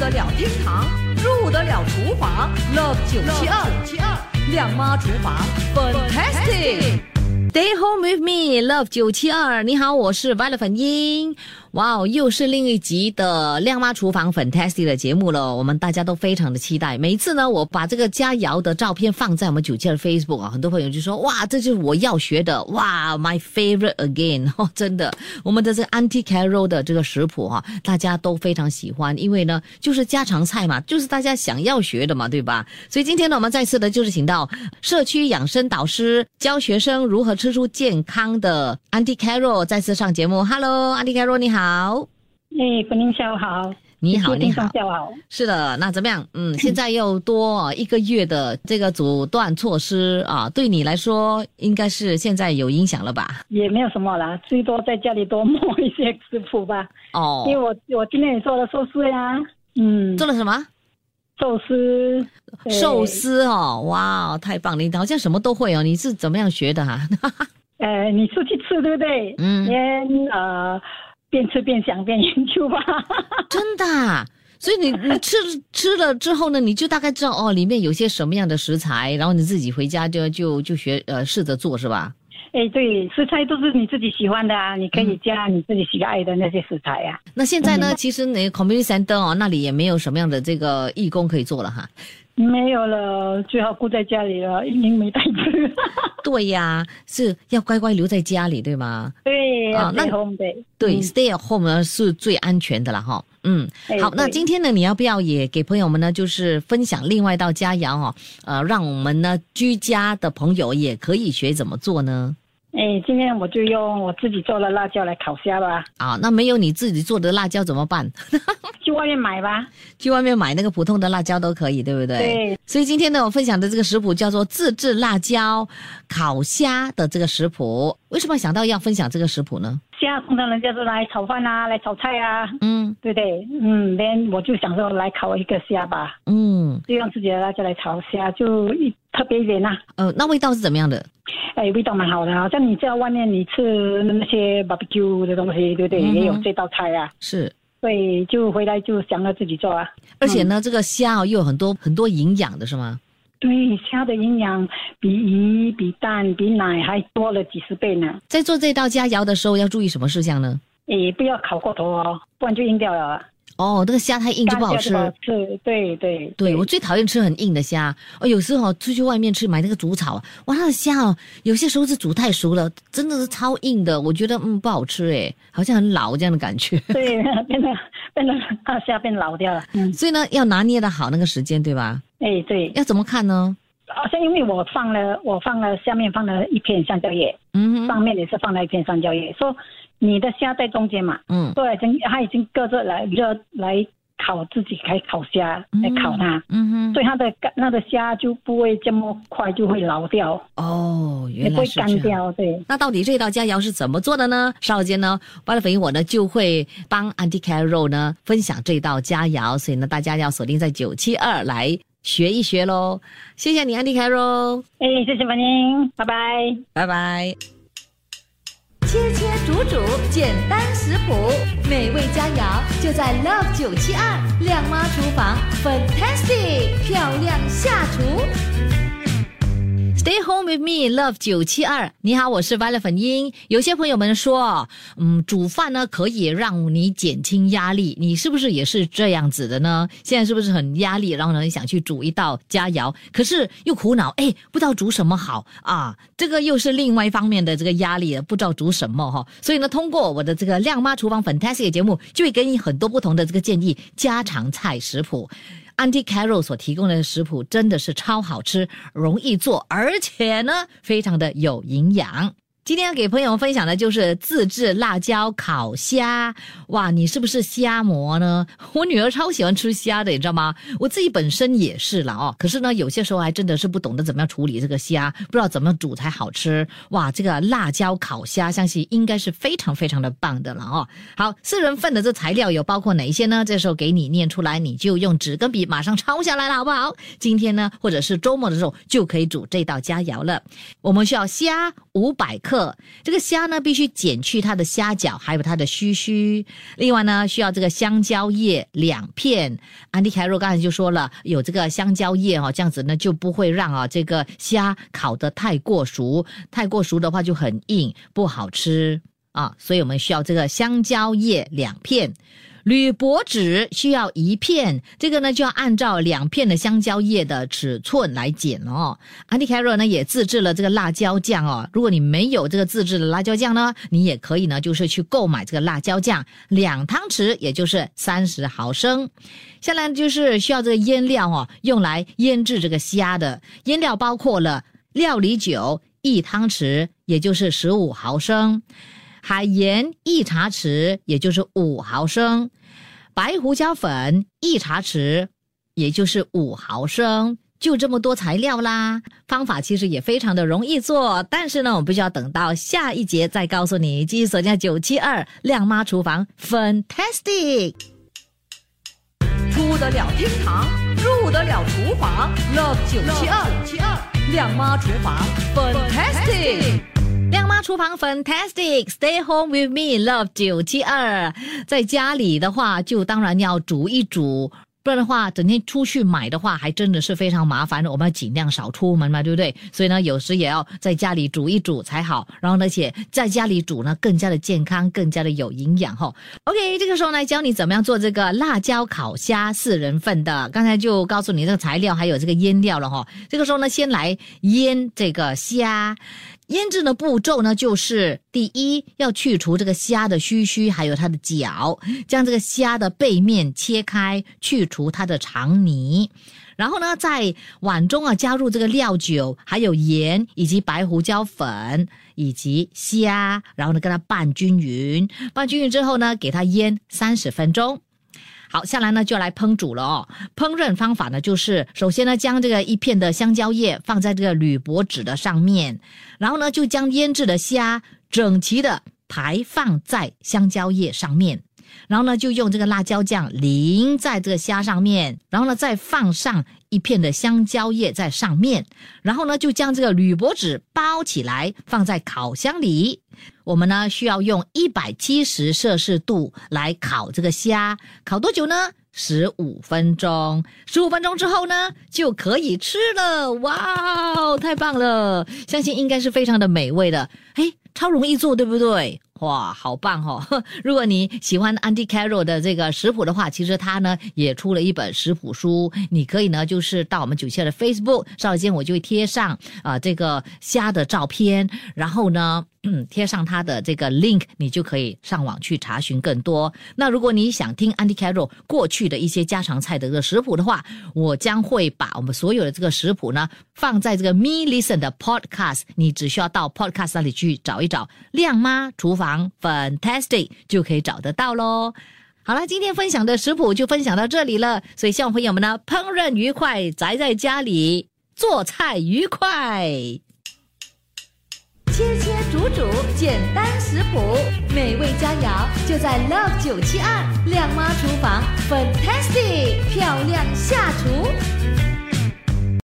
得了厅堂，入得了厨房，Love 九七二，亮妈厨房，Fantastic。Stay home with me, Love 九七二。你好，我是 Violet 粉英。哇哦，又是另一集的亮妈厨房 Fantastic 的节目了，我们大家都非常的期待。每一次呢，我把这个佳肴的照片放在我们九七二 Facebook 啊，很多朋友就说哇，这就是我要学的，哇，My favorite again 哦，真的，我们的这个 Auntie Carol 的这个食谱哈、大家都非常喜欢，因为呢，就是家常菜嘛，就是大家想要学的嘛，对吧？所以今天呢，我们再次的就是请到社区养生导师，教学生如何吃出健康的 Auntie Carol 再次上节目。Hello，Auntie Carol，你好。哎，本林下午好，你好，你好。下午好。是的，那怎么样？嗯，现在又多一个月的这个阻断措施啊，对你来说应该是现在有影响了吧？也没有什么啦，最多在家里多摸一些食谱吧。哦因为，我我今天也做了寿司呀，嗯，做了什么？寿司，寿，司哦，哇，太棒了！你好像什么都会哦，你是怎么样学的哈、呃，你出去吃对不对？嗯边呃边吃边想边研究吧。真的啊、所以你你吃吃了之后呢，你就大概知道哦，里面有些什么样的食材，然后你自己回家就就就学呃试着做是吧？哎，对，食材都是你自己喜欢的啊，你可以加你自己喜爱的那些食材呀、那现在呢，其实你 community center 哦，那里也没有什么样的这个义工可以做了哈。没有了，最好顾在家里了，因没带去。对呀，是要乖乖留在家里，对吗？对，啊那 stay 对。对、嗯 s t a y at home 呢是最安全的了哈。嗯，好，那今天呢，你要不要也给朋友们呢，就是分享另外一道佳肴哦，呃，让我们呢居家的朋友也可以学怎么做呢？哎，今天我就用我自己做的辣椒来烤虾吧，啊，那没有你自己做的辣椒怎么办？去外面买吧。去外面买那个普通的辣椒都可以，对不对？对。所以今天呢，我分享的这个食谱叫做自制辣椒烤虾的这个食谱。为什么想到要分享这个食谱呢？虾通常人家是来炒饭啊，来炒菜啊，嗯对不对？嗯，连我就想说来烤一个虾吧，嗯，就用自己的辣椒来炒虾，就一特别一点呐、呃，那味道是怎么样的？哎，味道蛮好的，好像你在外面你吃那些 barbecue 的东西，对不对？嗯也有这道菜啊，是。所以就回来就想要自己做啊。而且呢，这个虾哦又有很多很多营养的是吗？对，虾的营养比鱼、比蛋、比奶还多了几十倍呢。在做这道佳肴的时候要注意什么事项呢？诶，不要烤过头哦，不然就硬掉了。哦，那个虾太硬就不好吃干。掉就不好吃。对对对我最讨厌吃很硬的虾，哦，有时候出去外面吃买那个煮炒啊，哇，那个虾哦，有些时候是煮太熟了，真的是超硬的，我觉得嗯不好吃诶，好像很老这样的感觉。对，变得变得它虾变老掉了。嗯，所以呢，要拿捏的好那个时间，对吧？哎对，要怎么看呢？好像因为我放了我放了下面放了一片香蕉叶，嗯，上面也是放了一片香蕉叶，说你的虾在中间嘛，嗯对，已经它已经各自来热来烤自己来烤虾来烤它。嗯哼，所以它的干那个虾就不会这么快就会老掉，哦，原来是这样。干掉。对，那到底这道佳肴是怎么做的呢？稍后间呢，巴勒粉我呢就会帮 Auntie Carol 呢分享这道佳肴，所以呢，大家要锁定在九七二来学一学喽。谢谢你，Auntie Carol，哎，谢谢欢迎，拜拜。拜拜。切切煮煮，简单食谱，美味佳肴就在 Love 九七二亮妈厨房，Fantastic 漂亮下厨。Stay home with me, love 九七二。你好，我是 Violet 粉英。有些朋友们说，嗯，煮饭呢可以让你减轻压力，你是不是也是这样子的呢？现在是不是很压力，然后呢想去煮一道佳肴，可是又苦恼，哎，不知道煮什么好啊？这个又是另外一方面的这个压力，不知道煮什么哈。所以呢，通过我的这个亮妈厨房 Fantastic 节目，就会给你很多不同的这个建议，家常菜食谱。Anticarrot 所提供的食谱真的是超好吃，容易做，而且呢，非常的有营养。今天要给朋友分享的就是自制辣椒烤虾。哇，你是不是虾魔呢？我女儿超喜欢吃虾的，你知道吗？我自己本身也是了哦。可是呢，有些时候还真的是不懂得怎么样处理这个虾，不知道怎么煮才好吃。哇，这个辣椒烤虾，相信应该是非常非常的棒的了哦。好，四人份的这材料有包括哪一些呢？这时候给你念出来，你就用纸跟笔马上抄下来了，好不好？今天呢，或者是周末的时候就可以煮这道佳肴了。我们需要虾五百克。克。这个虾呢，必须剪去它的虾脚，还有它的须须。另外呢，需要这个香蕉叶两片。安迪凯若刚才就说了，有这个香蕉叶哦，这样子呢就不会让啊这个虾烤得太过熟，太过熟的话就很硬，不好吃啊。所以我们需要这个香蕉叶两片。铝箔纸需要一片，这个呢就要按照两片的香蕉叶的尺寸来剪哦。安迪凯罗呢也自制了这个辣椒酱哦。如果你没有这个自制的辣椒酱呢，你也可以呢就是去购买这个辣椒酱，两汤匙，也就是三十毫升。下来就是需要这个腌料哦，用来腌制这个虾的腌料包括了料理酒一汤匙，也就是十五毫升。海盐一茶匙，也就是五毫升；白胡椒粉一茶匙，也就是五毫升。就这么多材料啦。方法其实也非常的容易做，但是呢，我们必须要等到下一节再告诉你。继续锁定九七二亮妈厨房，Fantastic！出得了厅堂，入得了厨房，Love 九七二七二亮妈厨房，Fantastic！亮妈厨房 fantastic，stay home with me love 九七二，在家里的话就当然要煮一煮，不然的话整天出去买的话还真的是非常麻烦的。我们要尽量少出门嘛，对不对？所以呢，有时也要在家里煮一煮才好。然后而且在家里煮呢，更加的健康，更加的有营养哈。OK，这个时候呢，教你怎么样做这个辣椒烤虾四人份的。刚才就告诉你这个材料还有这个腌料了哈。这个时候呢，先来腌这个虾。腌制的步骤呢，就是第一要去除这个虾的须须，还有它的脚，将这个虾的背面切开，去除它的肠泥。然后呢，在碗中啊加入这个料酒，还有盐以及白胡椒粉以及虾，然后呢跟它拌均匀。拌均匀之后呢，给它腌三十分钟。好，下来呢就来烹煮了哦。烹饪方法呢，就是首先呢将这个一片的香蕉叶放在这个铝箔纸的上面，然后呢就将腌制的虾整齐的排放在香蕉叶上面，然后呢就用这个辣椒酱淋在这个虾上面，然后呢再放上一片的香蕉叶在上面，然后呢就将这个铝箔纸包起来放在烤箱里。我们呢需要用一百七十摄氏度来烤这个虾，烤多久呢？十五分钟。十五分钟之后呢，就可以吃了。哇，太棒了！相信应该是非常的美味的。哎，超容易做，对不对？哇，好棒哦！如果你喜欢 Andy Carroll 的这个食谱的话，其实他呢也出了一本食谱书，你可以呢就是到我们九七的 Facebook，稍后间我就会贴上啊这个虾的照片，然后呢 贴上他的这个 link，你就可以上网去查询更多。那如果你想听 Andy Carroll 过去的一些家常菜的这个食谱的话，我将会把我们所有的这个食谱呢放在这个 Me Listen 的 Podcast，你只需要到 Podcast 那里去找一找亮妈厨房。Fantastic 就可以找得到喽。好了，今天分享的食谱就分享到这里了。所以希望朋友们呢，烹饪愉快，宅在家里做菜愉快，切切煮煮简单食谱，美味佳肴就在 Love 九七二亮妈厨房。Fantastic 漂亮下厨。